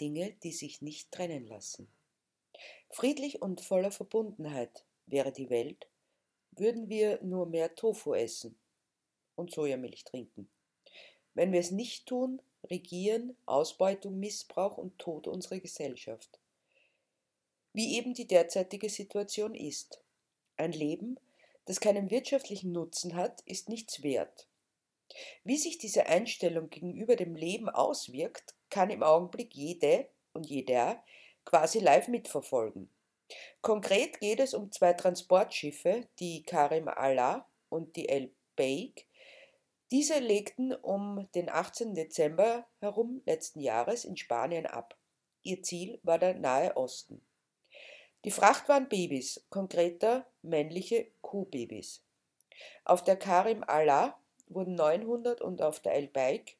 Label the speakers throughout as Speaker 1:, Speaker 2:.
Speaker 1: Dinge, die sich nicht trennen lassen. Friedlich und voller Verbundenheit wäre die Welt, würden wir nur mehr Tofu essen und Sojamilch trinken. Wenn wir es nicht tun, regieren Ausbeutung, Missbrauch und Tod unsere Gesellschaft. Wie eben die derzeitige Situation ist. Ein Leben, das keinen wirtschaftlichen Nutzen hat, ist nichts wert. Wie sich diese Einstellung gegenüber dem Leben auswirkt, kann im Augenblick jede und jeder quasi live mitverfolgen. Konkret geht es um zwei Transportschiffe, die Karim Allah und die El Beik. Diese legten um den 18. Dezember herum letzten Jahres in Spanien ab. Ihr Ziel war der Nahe Osten. Die Fracht waren Babys, konkreter männliche Kuhbabys. Auf der Karim Allah wurden 900 und auf der El Beik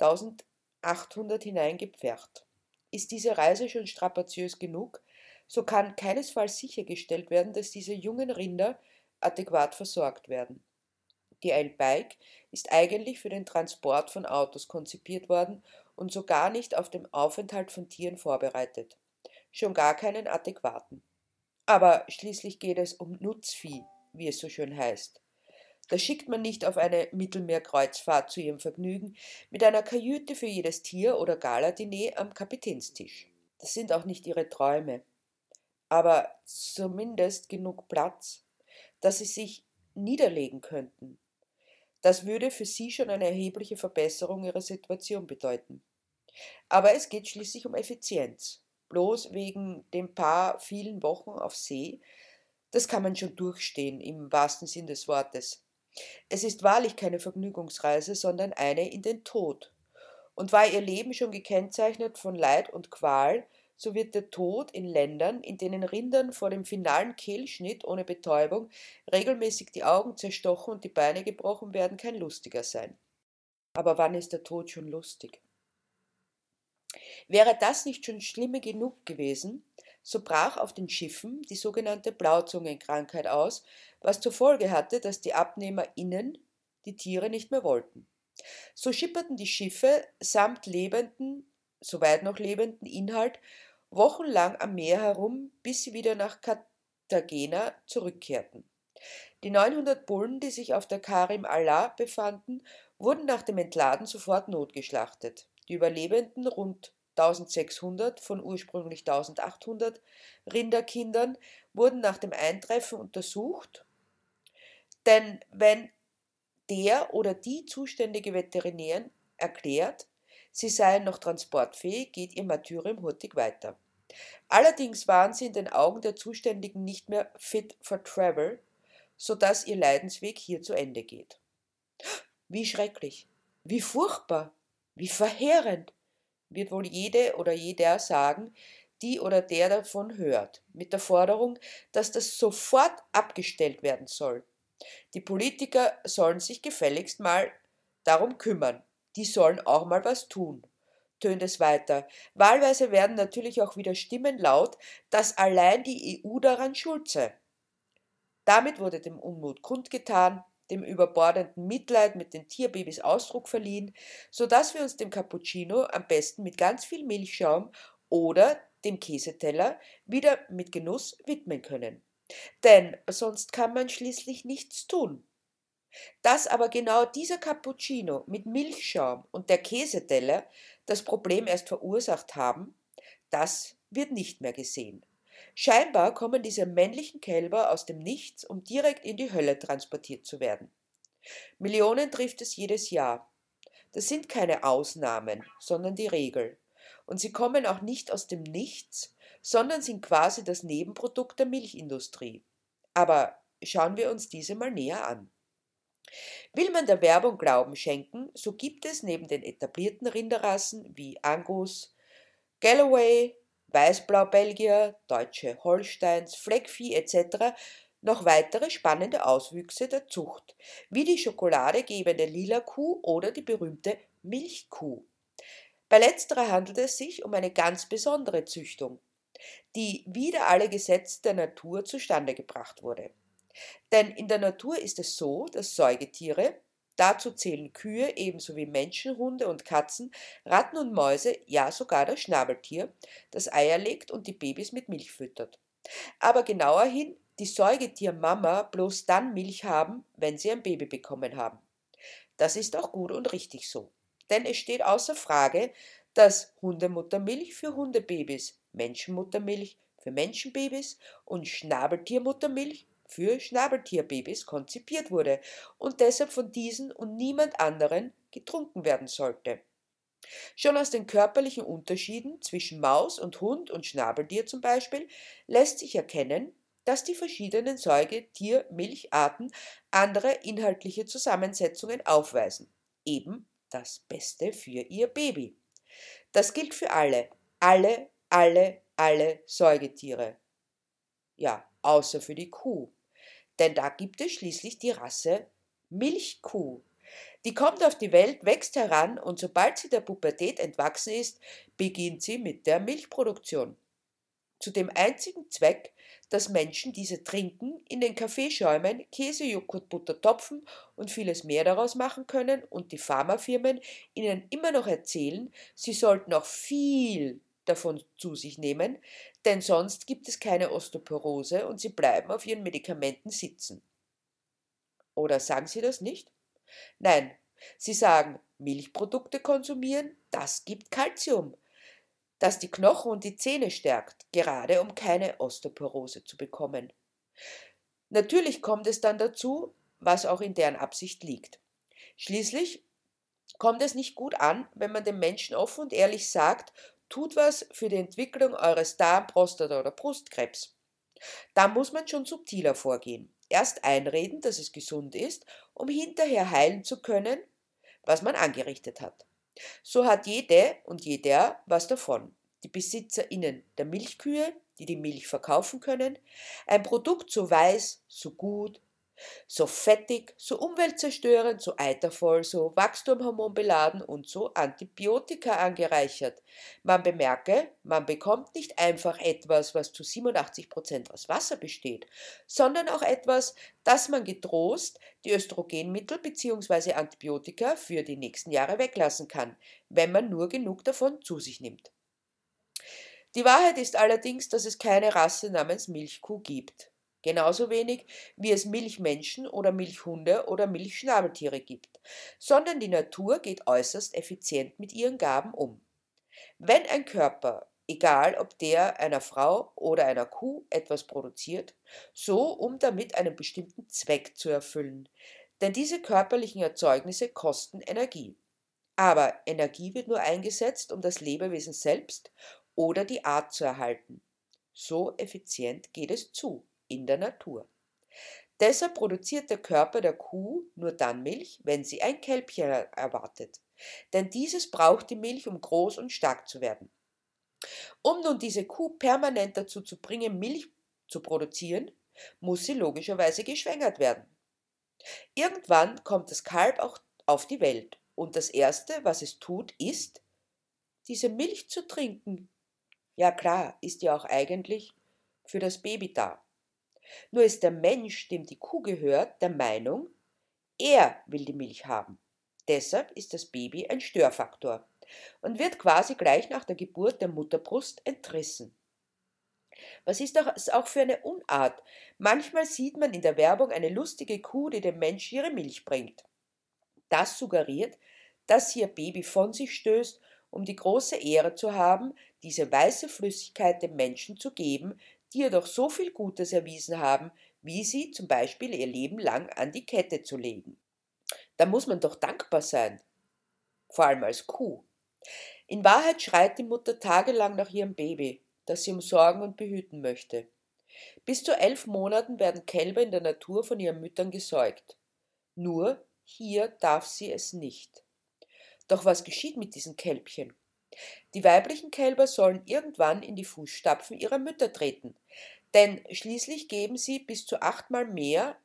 Speaker 1: 1000 800 hineingepfercht. Ist diese Reise schon strapaziös genug, so kann keinesfalls sichergestellt werden, dass diese jungen Rinder adäquat versorgt werden. Die L-Bike ist eigentlich für den Transport von Autos konzipiert worden und so gar nicht auf den Aufenthalt von Tieren vorbereitet. Schon gar keinen adäquaten. Aber schließlich geht es um Nutzvieh, wie es so schön heißt. Da schickt man nicht auf eine Mittelmeerkreuzfahrt zu ihrem Vergnügen mit einer Kajüte für jedes Tier oder Galadiner am Kapitänstisch. Das sind auch nicht ihre Träume. Aber zumindest genug Platz, dass sie sich niederlegen könnten. Das würde für sie schon eine erhebliche Verbesserung ihrer Situation bedeuten. Aber es geht schließlich um Effizienz. Bloß wegen den paar vielen Wochen auf See, das kann man schon durchstehen im wahrsten Sinn des Wortes. Es ist wahrlich keine Vergnügungsreise, sondern eine in den Tod. Und war ihr Leben schon gekennzeichnet von Leid und Qual, so wird der Tod in Ländern, in denen Rindern vor dem finalen Kehlschnitt ohne Betäubung regelmäßig die Augen zerstochen und die Beine gebrochen werden, kein lustiger sein. Aber wann ist der Tod schon lustig? Wäre das nicht schon schlimme genug gewesen, so brach auf den Schiffen die sogenannte Blauzungenkrankheit aus, was zur Folge hatte, dass die AbnehmerInnen die Tiere nicht mehr wollten. So schipperten die Schiffe samt lebenden, soweit noch lebenden Inhalt wochenlang am Meer herum, bis sie wieder nach Cartagena zurückkehrten. Die 900 Bullen, die sich auf der Karim Allah befanden, wurden nach dem Entladen sofort notgeschlachtet. Die Überlebenden, rund 1600 von ursprünglich 1800 Rinderkindern, wurden nach dem Eintreffen untersucht denn wenn der oder die zuständige Veterinärin erklärt, sie seien noch transportfähig, geht ihr Martyrium hurtig weiter. Allerdings waren sie in den Augen der Zuständigen nicht mehr fit for travel, so dass ihr Leidensweg hier zu Ende geht. Wie schrecklich, wie furchtbar, wie verheerend, wird wohl jede oder jeder sagen, die oder der davon hört, mit der Forderung, dass das sofort abgestellt werden soll. Die Politiker sollen sich gefälligst mal darum kümmern. Die sollen auch mal was tun. Tönt es weiter. Wahlweise werden natürlich auch wieder Stimmen laut, dass allein die EU daran schuld sei. Damit wurde dem Unmut kundgetan, dem überbordenden Mitleid mit den Tierbabys Ausdruck verliehen, so dass wir uns dem Cappuccino am besten mit ganz viel Milchschaum oder dem Käseteller wieder mit Genuss widmen können. Denn sonst kann man schließlich nichts tun. Dass aber genau dieser Cappuccino mit Milchschaum und der Käseteller das Problem erst verursacht haben, das wird nicht mehr gesehen. Scheinbar kommen diese männlichen Kälber aus dem Nichts, um direkt in die Hölle transportiert zu werden. Millionen trifft es jedes Jahr. Das sind keine Ausnahmen, sondern die Regel. Und sie kommen auch nicht aus dem Nichts, sondern sind quasi das Nebenprodukt der Milchindustrie. Aber schauen wir uns diese mal näher an. Will man der Werbung Glauben schenken, so gibt es neben den etablierten Rinderrassen wie Angus, Galloway, Weißblau Belgier, deutsche Holsteins, Fleckvieh etc. noch weitere spannende Auswüchse der Zucht, wie die schokoladegebende Lila Kuh oder die berühmte Milchkuh. Bei letzterer handelt es sich um eine ganz besondere Züchtung, die wieder alle Gesetze der Natur zustande gebracht wurde. Denn in der Natur ist es so, dass Säugetiere, Dazu zählen Kühe ebenso wie Menschen, Hunde und Katzen, Ratten und Mäuse, ja sogar das Schnabeltier, das Eier legt und die Babys mit Milch füttert. Aber genauer hin, die Säugetiermama bloß dann Milch haben, wenn sie ein Baby bekommen haben. Das ist auch gut und richtig so. Denn es steht außer Frage, dass Hundemuttermilch für Hundebabys, Menschenmuttermilch für Menschenbabys und Schnabeltiermuttermilch für Schnabeltierbabys konzipiert wurde und deshalb von diesen und niemand anderen getrunken werden sollte. Schon aus den körperlichen Unterschieden zwischen Maus und Hund und Schnabeltier zum Beispiel lässt sich erkennen, dass die verschiedenen Säugetiermilcharten andere inhaltliche Zusammensetzungen aufweisen. Eben das Beste für ihr Baby. Das gilt für alle, alle, alle, alle Säugetiere. Ja, außer für die Kuh. Denn da gibt es schließlich die Rasse Milchkuh. Die kommt auf die Welt, wächst heran und sobald sie der Pubertät entwachsen ist, beginnt sie mit der Milchproduktion. Zu dem einzigen Zweck, dass Menschen diese trinken, in den Kaffeeschäumen, Käse, Joghurt, Butter, Topfen und vieles mehr daraus machen können und die Pharmafirmen ihnen immer noch erzählen, sie sollten auch viel davon zu sich nehmen, denn sonst gibt es keine Osteoporose und sie bleiben auf ihren Medikamenten sitzen. Oder sagen Sie das nicht? Nein, Sie sagen, Milchprodukte konsumieren, das gibt Kalzium, das die Knochen und die Zähne stärkt, gerade um keine Osteoporose zu bekommen. Natürlich kommt es dann dazu, was auch in deren Absicht liegt. Schließlich kommt es nicht gut an, wenn man dem Menschen offen und ehrlich sagt, tut was für die Entwicklung eures Darm-, Prostata- oder Brustkrebs. Da muss man schon subtiler vorgehen. Erst einreden, dass es gesund ist, um hinterher heilen zu können, was man angerichtet hat. So hat jede und jeder was davon. Die BesitzerInnen der Milchkühe, die die Milch verkaufen können, ein Produkt so weiß, so gut, so fettig, so umweltzerstörend, so eitervoll, so wachstumhormonbeladen und so Antibiotika angereichert. Man bemerke, man bekommt nicht einfach etwas, was zu 87 Prozent aus Wasser besteht, sondern auch etwas, das man getrost die Östrogenmittel bzw. Antibiotika für die nächsten Jahre weglassen kann, wenn man nur genug davon zu sich nimmt. Die Wahrheit ist allerdings, dass es keine Rasse namens Milchkuh gibt. Genauso wenig wie es Milchmenschen oder Milchhunde oder Milchschnabeltiere gibt, sondern die Natur geht äußerst effizient mit ihren Gaben um. Wenn ein Körper, egal ob der einer Frau oder einer Kuh, etwas produziert, so um damit einen bestimmten Zweck zu erfüllen, denn diese körperlichen Erzeugnisse kosten Energie. Aber Energie wird nur eingesetzt, um das Lebewesen selbst oder die Art zu erhalten. So effizient geht es zu in der Natur. Deshalb produziert der Körper der Kuh nur dann Milch, wenn sie ein Kälbchen erwartet. Denn dieses braucht die Milch, um groß und stark zu werden. Um nun diese Kuh permanent dazu zu bringen, Milch zu produzieren, muss sie logischerweise geschwängert werden. Irgendwann kommt das Kalb auch auf die Welt und das Erste, was es tut, ist, diese Milch zu trinken. Ja klar, ist ja auch eigentlich für das Baby da. Nur ist der Mensch, dem die Kuh gehört, der Meinung, er will die Milch haben. Deshalb ist das Baby ein Störfaktor und wird quasi gleich nach der Geburt der Mutterbrust entrissen. Was ist das auch für eine Unart? Manchmal sieht man in der Werbung eine lustige Kuh, die dem Menschen ihre Milch bringt. Das suggeriert, dass sie ihr Baby von sich stößt, um die große Ehre zu haben, diese weiße Flüssigkeit dem Menschen zu geben, die ihr doch so viel Gutes erwiesen haben, wie sie zum Beispiel ihr Leben lang an die Kette zu legen. Da muss man doch dankbar sein, vor allem als Kuh. In Wahrheit schreit die Mutter tagelang nach ihrem Baby, das sie umsorgen und behüten möchte. Bis zu elf Monaten werden Kälber in der Natur von ihren Müttern gesäugt. Nur hier darf sie es nicht. Doch was geschieht mit diesen Kälbchen? Die weiblichen Kälber sollen irgendwann in die Fußstapfen ihrer Mütter treten, denn schließlich geben sie bis zu achtmal mehr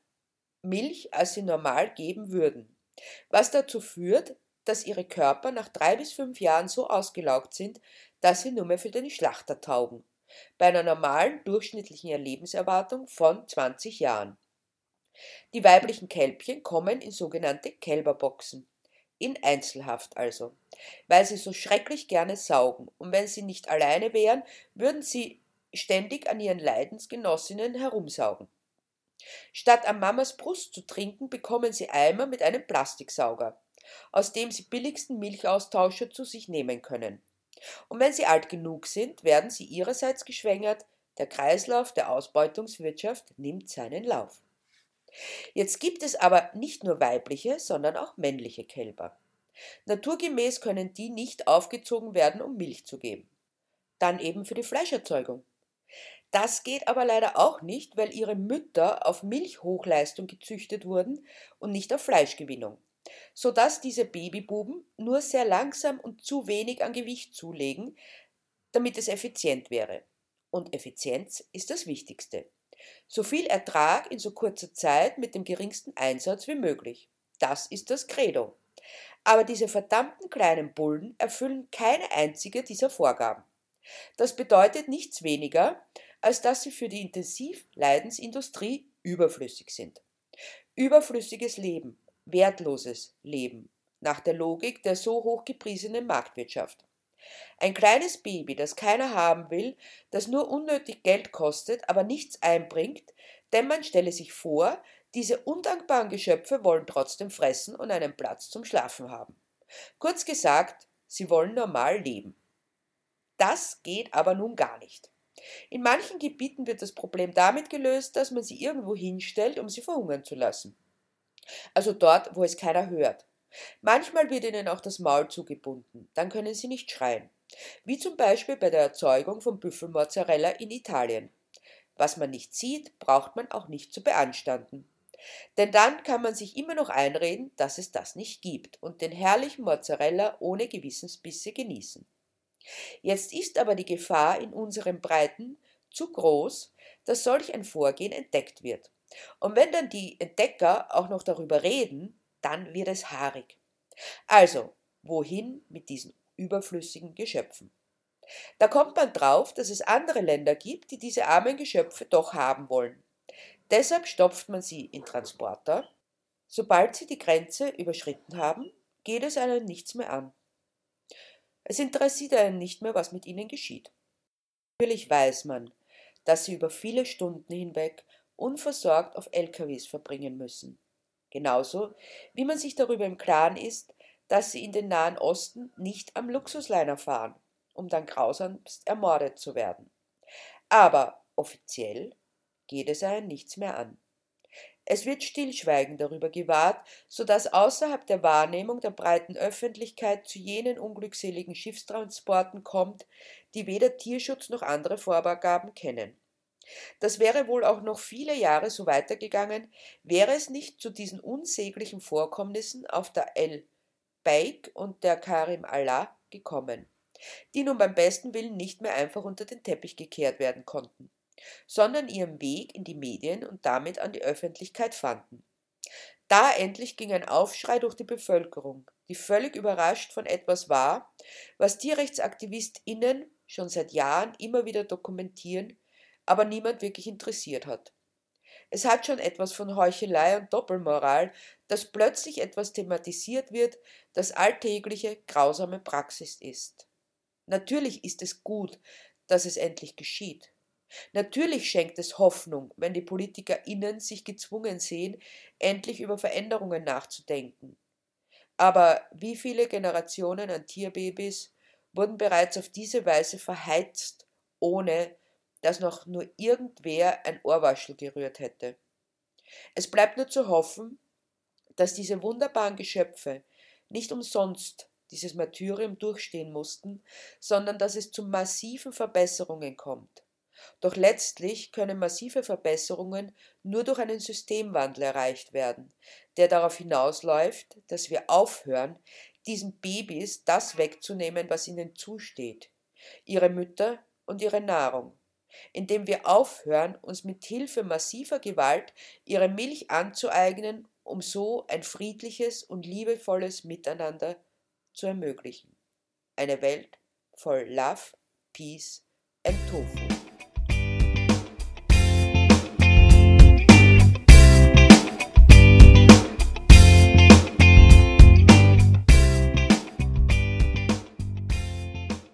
Speaker 1: Milch, als sie normal geben würden, was dazu führt, dass ihre Körper nach drei bis fünf Jahren so ausgelaugt sind, dass sie nur mehr für den Schlachter taugen, bei einer normalen durchschnittlichen Lebenserwartung von 20 Jahren. Die weiblichen Kälbchen kommen in sogenannte Kälberboxen, in Einzelhaft also, weil sie so schrecklich gerne saugen, und wenn sie nicht alleine wären, würden sie ständig an ihren Leidensgenossinnen herumsaugen. Statt an Mamas Brust zu trinken, bekommen sie Eimer mit einem Plastiksauger, aus dem sie billigsten Milchaustauscher zu sich nehmen können. Und wenn sie alt genug sind, werden sie ihrerseits geschwängert, der Kreislauf der Ausbeutungswirtschaft nimmt seinen Lauf. Jetzt gibt es aber nicht nur weibliche, sondern auch männliche Kälber. Naturgemäß können die nicht aufgezogen werden, um Milch zu geben. Dann eben für die Fleischerzeugung. Das geht aber leider auch nicht, weil ihre Mütter auf Milchhochleistung gezüchtet wurden und nicht auf Fleischgewinnung, sodass diese Babybuben nur sehr langsam und zu wenig an Gewicht zulegen, damit es effizient wäre. Und Effizienz ist das Wichtigste. So viel Ertrag in so kurzer Zeit mit dem geringsten Einsatz wie möglich. Das ist das Credo. Aber diese verdammten kleinen Bullen erfüllen keine einzige dieser Vorgaben. Das bedeutet nichts weniger, als dass sie für die Intensivleidensindustrie überflüssig sind. Überflüssiges Leben, wertloses Leben, nach der Logik der so hochgepriesenen Marktwirtschaft. Ein kleines Baby, das keiner haben will, das nur unnötig Geld kostet, aber nichts einbringt, denn man stelle sich vor, diese undankbaren Geschöpfe wollen trotzdem fressen und einen Platz zum Schlafen haben. Kurz gesagt, sie wollen normal leben. Das geht aber nun gar nicht. In manchen Gebieten wird das Problem damit gelöst, dass man sie irgendwo hinstellt, um sie verhungern zu lassen. Also dort, wo es keiner hört. Manchmal wird ihnen auch das Maul zugebunden, dann können sie nicht schreien. Wie zum Beispiel bei der Erzeugung von Büffelmozzarella in Italien. Was man nicht sieht, braucht man auch nicht zu beanstanden. Denn dann kann man sich immer noch einreden, dass es das nicht gibt und den herrlichen Mozzarella ohne Gewissensbisse genießen. Jetzt ist aber die Gefahr in unseren Breiten zu groß, dass solch ein Vorgehen entdeckt wird. Und wenn dann die Entdecker auch noch darüber reden, dann wird es haarig. Also, wohin mit diesen überflüssigen Geschöpfen? Da kommt man drauf, dass es andere Länder gibt, die diese armen Geschöpfe doch haben wollen. Deshalb stopft man sie in Transporter. Sobald sie die Grenze überschritten haben, geht es einen nichts mehr an. Es interessiert einen nicht mehr, was mit ihnen geschieht. Natürlich weiß man, dass sie über viele Stunden hinweg unversorgt auf LKWs verbringen müssen. Genauso wie man sich darüber im Klaren ist, dass sie in den Nahen Osten nicht am Luxusliner fahren, um dann grausamst ermordet zu werden. Aber offiziell geht es einen nichts mehr an. Es wird Stillschweigen darüber gewahrt, so dass außerhalb der Wahrnehmung der breiten Öffentlichkeit zu jenen unglückseligen Schiffstransporten kommt, die weder Tierschutz noch andere Vorgaben kennen. Das wäre wohl auch noch viele Jahre so weitergegangen, wäre es nicht zu diesen unsäglichen Vorkommnissen auf der El Beik und der Karim Allah gekommen, die nun beim besten Willen nicht mehr einfach unter den Teppich gekehrt werden konnten sondern ihren Weg in die Medien und damit an die Öffentlichkeit fanden. Da endlich ging ein Aufschrei durch die Bevölkerung, die völlig überrascht von etwas war, was TierrechtsaktivistInnen schon seit Jahren immer wieder dokumentieren, aber niemand wirklich interessiert hat. Es hat schon etwas von Heuchelei und Doppelmoral, dass plötzlich etwas thematisiert wird, das alltägliche, grausame Praxis ist. Natürlich ist es gut, dass es endlich geschieht. Natürlich schenkt es Hoffnung, wenn die PolitikerInnen sich gezwungen sehen, endlich über Veränderungen nachzudenken. Aber wie viele Generationen an Tierbabys wurden bereits auf diese Weise verheizt, ohne dass noch nur irgendwer ein Ohrwaschel gerührt hätte? Es bleibt nur zu hoffen, dass diese wunderbaren Geschöpfe nicht umsonst dieses Martyrium durchstehen mussten, sondern dass es zu massiven Verbesserungen kommt. Doch letztlich können massive Verbesserungen nur durch einen Systemwandel erreicht werden, der darauf hinausläuft, dass wir aufhören, diesen Babys das wegzunehmen, was ihnen zusteht, ihre Mütter und ihre Nahrung, indem wir aufhören, uns mit Hilfe massiver Gewalt ihre Milch anzueignen, um so ein friedliches und liebevolles Miteinander zu ermöglichen. Eine Welt voll Love, Peace and Tofu.